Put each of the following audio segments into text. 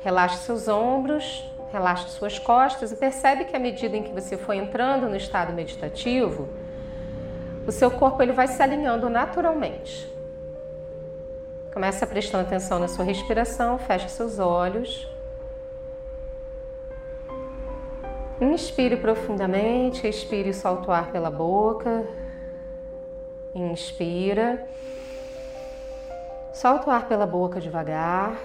Relaxe seus ombros, relaxe suas costas e percebe que à medida em que você for entrando no estado meditativo, o seu corpo ele vai se alinhando naturalmente. Começa prestando atenção na sua respiração, feche seus olhos. Inspire profundamente, expire e solta o ar pela boca. Inspira. Solta o ar pela boca devagar.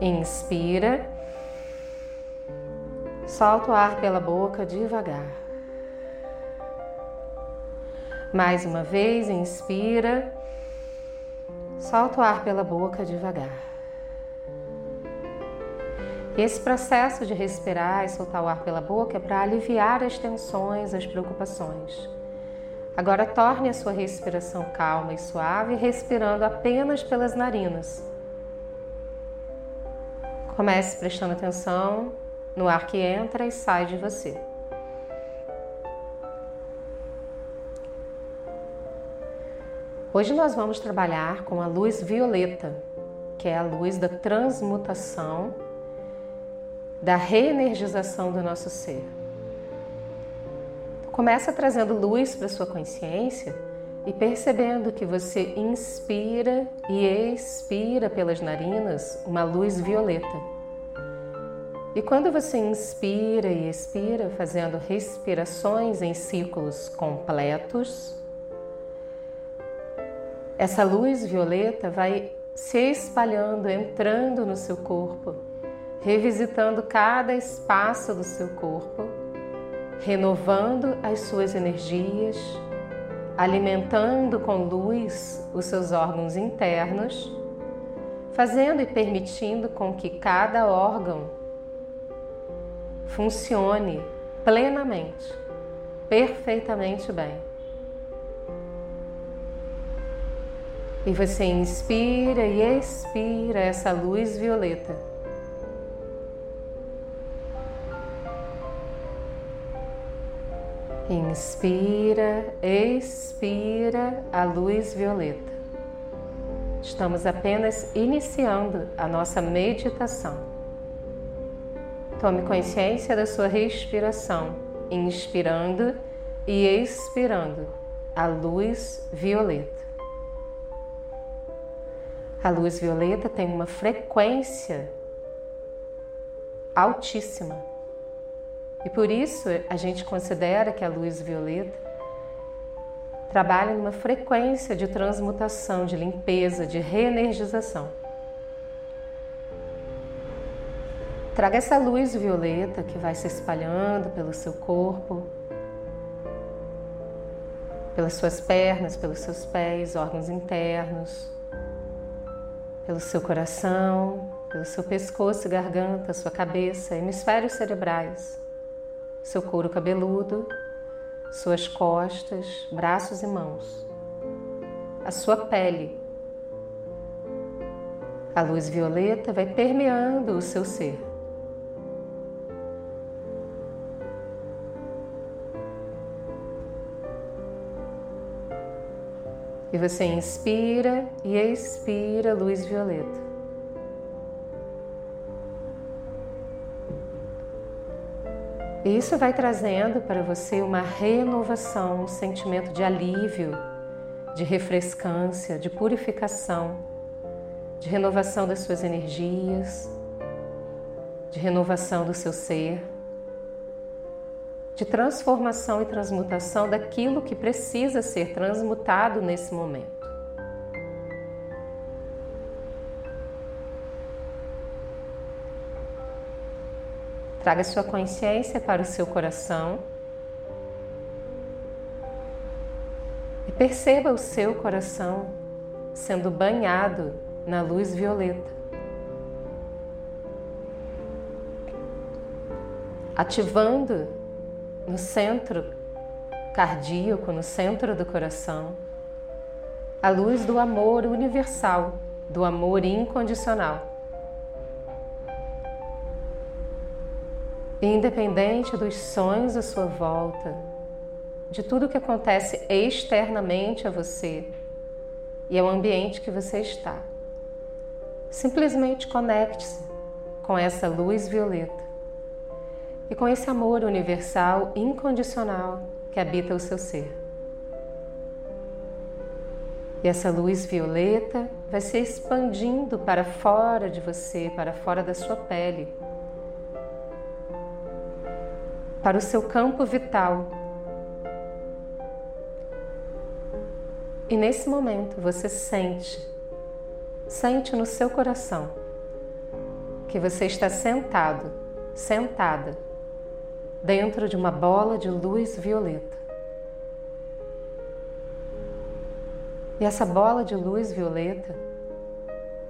Inspira. Solta o ar pela boca devagar. Mais uma vez, inspira. Solta o ar pela boca devagar. Esse processo de respirar e soltar o ar pela boca é para aliviar as tensões, as preocupações. Agora torne a sua respiração calma e suave, respirando apenas pelas narinas. Comece prestando atenção no ar que entra e sai de você. Hoje nós vamos trabalhar com a luz violeta, que é a luz da transmutação, da reenergização do nosso ser. Começa trazendo luz para sua consciência e percebendo que você inspira e expira pelas narinas uma luz violeta. E quando você inspira e expira, fazendo respirações em ciclos completos, essa luz violeta vai se espalhando, entrando no seu corpo, revisitando cada espaço do seu corpo renovando as suas energias, alimentando com luz os seus órgãos internos, fazendo e permitindo com que cada órgão funcione plenamente, perfeitamente bem. E você inspira e expira essa luz violeta Inspira, expira a luz violeta. Estamos apenas iniciando a nossa meditação. Tome consciência da sua respiração, inspirando e expirando a luz violeta. A luz violeta tem uma frequência altíssima e por isso a gente considera que a luz violeta trabalha numa frequência de transmutação, de limpeza, de reenergização. Traga essa luz violeta que vai se espalhando pelo seu corpo, pelas suas pernas, pelos seus pés, órgãos internos, pelo seu coração, pelo seu pescoço garganta, sua cabeça, hemisférios cerebrais seu couro cabeludo, suas costas, braços e mãos, a sua pele. A luz violeta vai permeando o seu ser. E você inspira e expira luz violeta. E isso vai trazendo para você uma renovação, um sentimento de alívio, de refrescância, de purificação, de renovação das suas energias, de renovação do seu ser, de transformação e transmutação daquilo que precisa ser transmutado nesse momento. Traga sua consciência para o seu coração e perceba o seu coração sendo banhado na luz violeta. Ativando no centro cardíaco, no centro do coração, a luz do amor universal, do amor incondicional. Independente dos sonhos à sua volta, de tudo que acontece externamente a você e ao ambiente que você está. Simplesmente conecte-se com essa luz violeta e com esse amor universal incondicional que habita o seu ser. E essa luz violeta vai se expandindo para fora de você, para fora da sua pele, para o seu campo vital. E nesse momento você sente, sente no seu coração que você está sentado, sentada, dentro de uma bola de luz violeta. E essa bola de luz violeta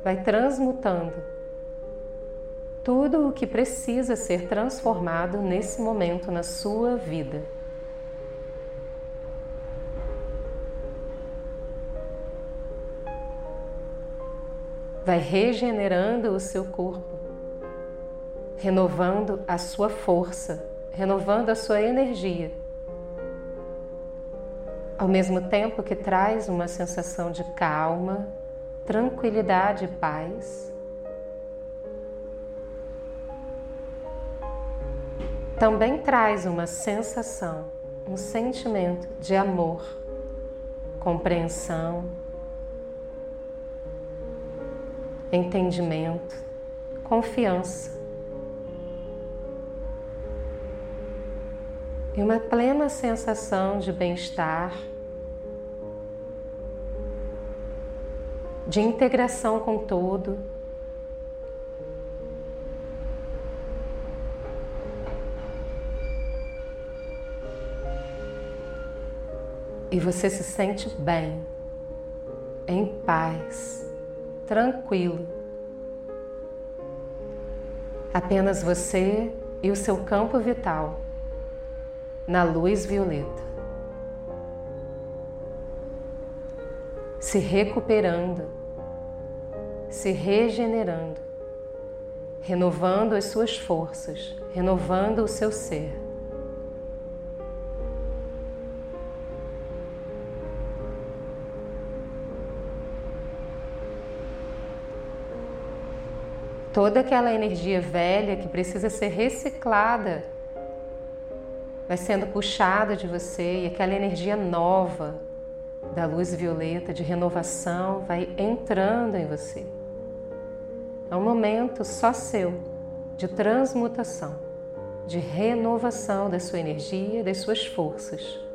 vai transmutando tudo o que precisa ser transformado nesse momento na sua vida. Vai regenerando o seu corpo, renovando a sua força, renovando a sua energia ao mesmo tempo que traz uma sensação de calma, tranquilidade e paz. Também traz uma sensação, um sentimento de amor, compreensão, entendimento, confiança. e uma plena sensação de bem-estar, de integração com todo. E você se sente bem, em paz, tranquilo. Apenas você e o seu campo vital na luz violeta. Se recuperando, se regenerando, renovando as suas forças, renovando o seu ser. Toda aquela energia velha que precisa ser reciclada vai sendo puxada de você e aquela energia nova da luz violeta de renovação vai entrando em você. É um momento só seu de transmutação, de renovação da sua energia, das suas forças.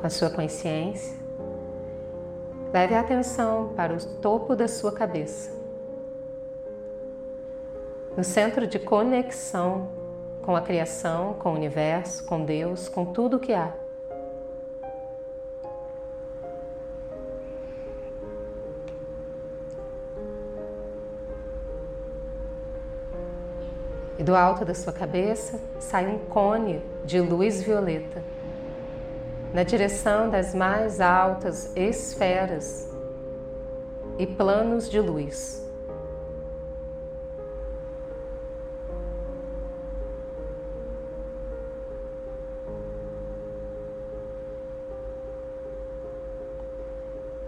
Com a sua consciência, leve a atenção para o topo da sua cabeça. No centro de conexão com a criação, com o universo, com Deus, com tudo o que há. E do alto da sua cabeça sai um cone de luz violeta na direção das mais altas esferas e planos de luz.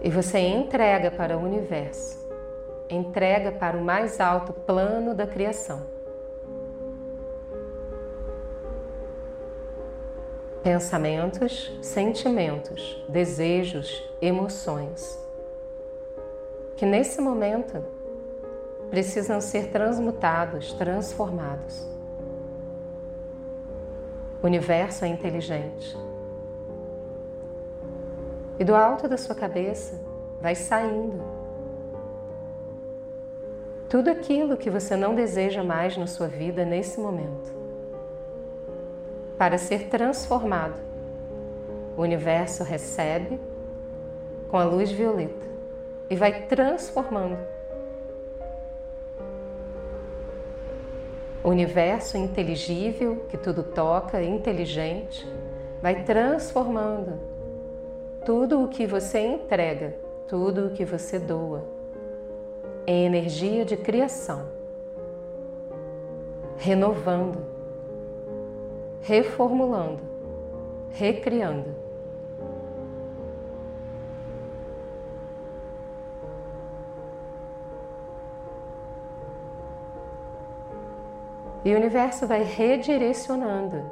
E você entrega para o universo, entrega para o mais alto plano da criação. Pensamentos, sentimentos, desejos, emoções, que nesse momento precisam ser transmutados, transformados. O universo é inteligente. E do alto da sua cabeça vai saindo tudo aquilo que você não deseja mais na sua vida nesse momento para ser transformado. O universo recebe com a luz violeta e vai transformando. O universo inteligível, que tudo toca, inteligente, vai transformando tudo o que você entrega, tudo o que você doa, em energia de criação, renovando, reformulando, recriando. E o universo vai redirecionando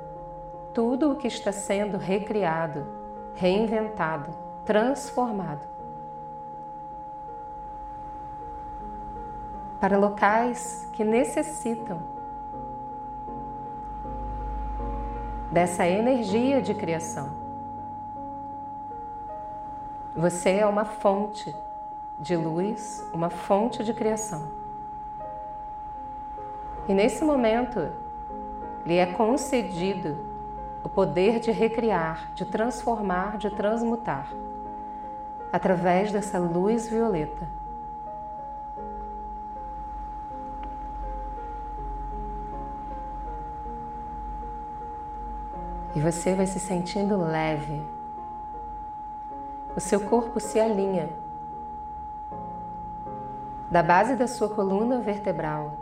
tudo o que está sendo recriado, reinventado, transformado para locais que necessitam dessa energia de criação. Você é uma fonte de luz, uma fonte de criação. E nesse momento, lhe é concedido o poder de recriar, de transformar, de transmutar, através dessa luz violeta. E você vai se sentindo leve. O seu corpo se alinha da base da sua coluna vertebral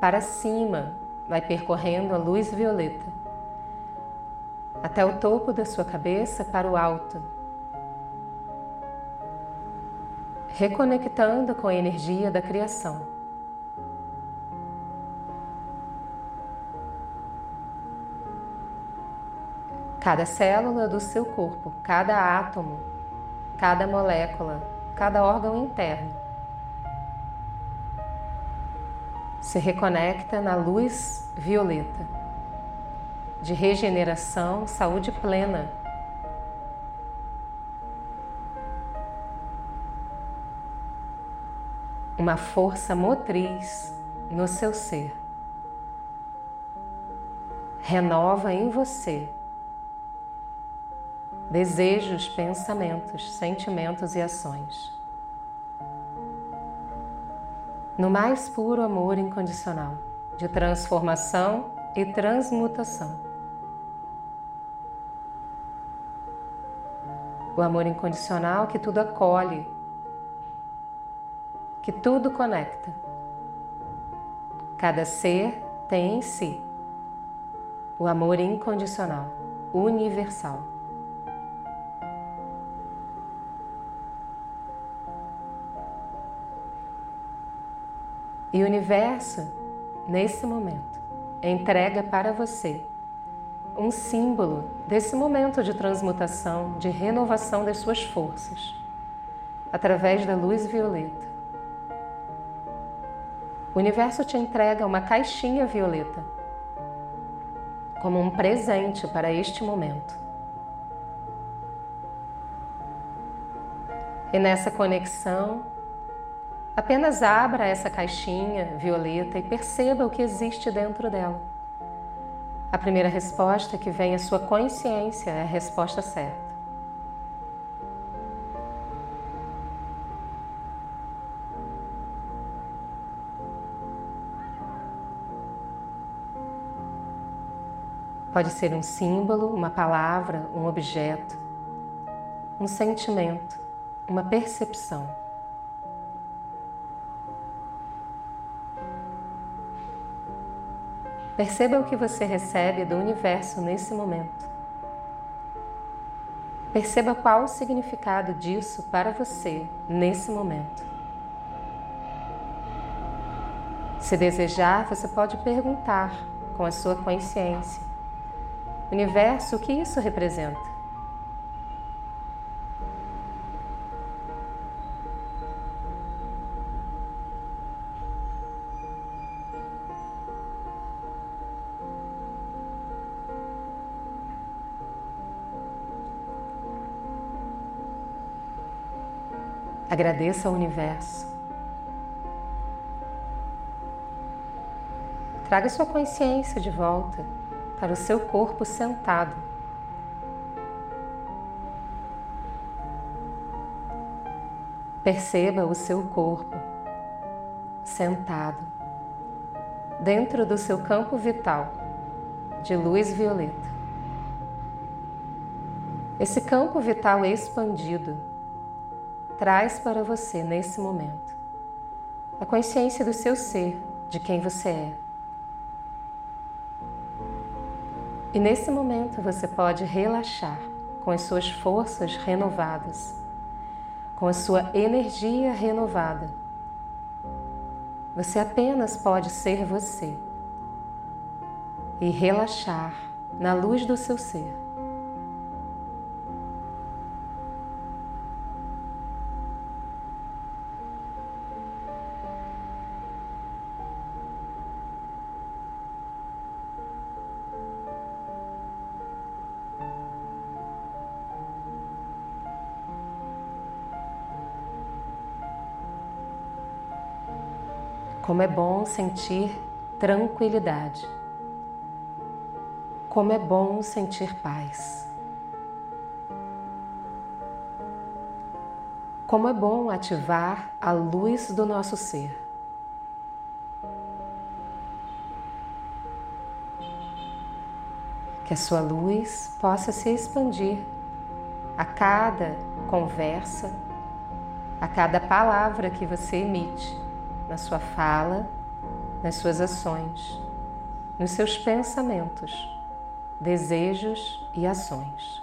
para cima, vai percorrendo a luz violeta até o topo da sua cabeça para o alto, reconectando com a energia da criação. Cada célula do seu corpo, cada átomo, cada molécula, cada órgão interno se reconecta na luz violeta de regeneração, saúde plena. Uma força motriz no seu ser. Renova em você desejos, pensamentos, sentimentos e ações. no mais puro amor incondicional, de transformação e transmutação. O amor incondicional que tudo acolhe, que tudo conecta. Cada ser tem em si o amor incondicional, universal. E o universo, nesse momento, entrega para você um símbolo desse momento de transmutação, de renovação das suas forças, através da luz violeta. O universo te entrega uma caixinha violeta como um presente para este momento. E nessa conexão, Apenas abra essa caixinha violeta e perceba o que existe dentro dela. A primeira resposta que vem à sua consciência é a resposta certa. Pode ser um símbolo, uma palavra, um objeto, um sentimento, uma percepção. Perceba o que você recebe do universo nesse momento. Perceba qual o significado disso para você nesse momento. Se desejar, você pode perguntar com a sua consciência: Universo, o que isso representa? Agradeça ao universo. Traga sua consciência de volta para o seu corpo sentado. Perceba o seu corpo sentado dentro do seu campo vital de luz violeta. Esse campo vital expandido traz para você nesse momento a consciência do seu ser, de quem você é. E nesse momento você pode relaxar com as suas forças renovadas, com a sua energia renovada. Você apenas pode ser você e relaxar na luz do seu ser. Como é bom sentir tranquilidade. Como é bom sentir paz. Como é bom ativar a luz do nosso ser. Que a sua luz possa se expandir a cada conversa, a cada palavra que você emite na sua fala, nas suas ações, nos seus pensamentos, desejos e ações.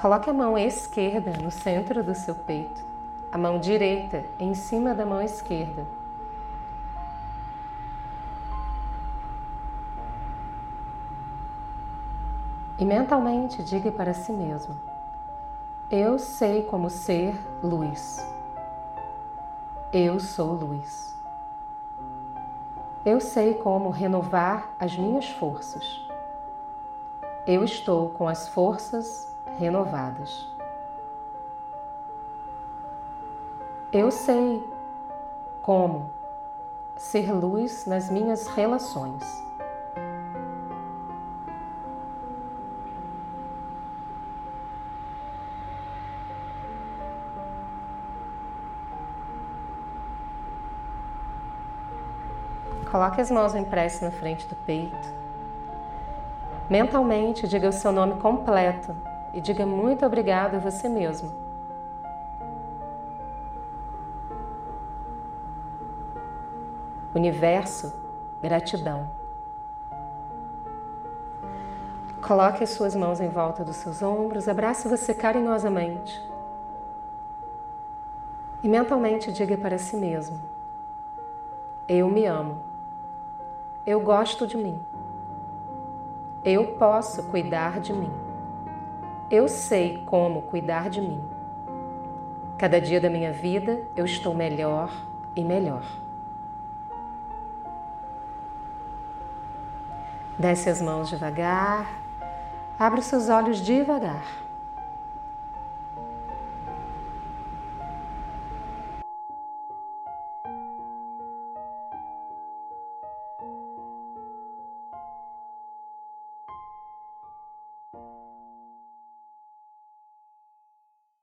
Coloque a mão esquerda no centro do seu peito, a mão direita em cima da mão esquerda. E mentalmente diga para si mesmo: Eu sei como ser luz. Eu sou luz. Eu sei como renovar as minhas forças. Eu estou com as forças renovadas. Eu sei como ser luz nas minhas relações. Coloque as mãos em prece na frente do peito. Mentalmente, diga o seu nome completo e diga muito obrigado a você mesmo. Universo, gratidão. Coloque as suas mãos em volta dos seus ombros, abrace você carinhosamente. E mentalmente diga para si mesmo: Eu me amo. Eu gosto de mim. Eu posso cuidar de mim. Eu sei como cuidar de mim. Cada dia da minha vida eu estou melhor e melhor. Desce as mãos devagar, abre os seus olhos devagar.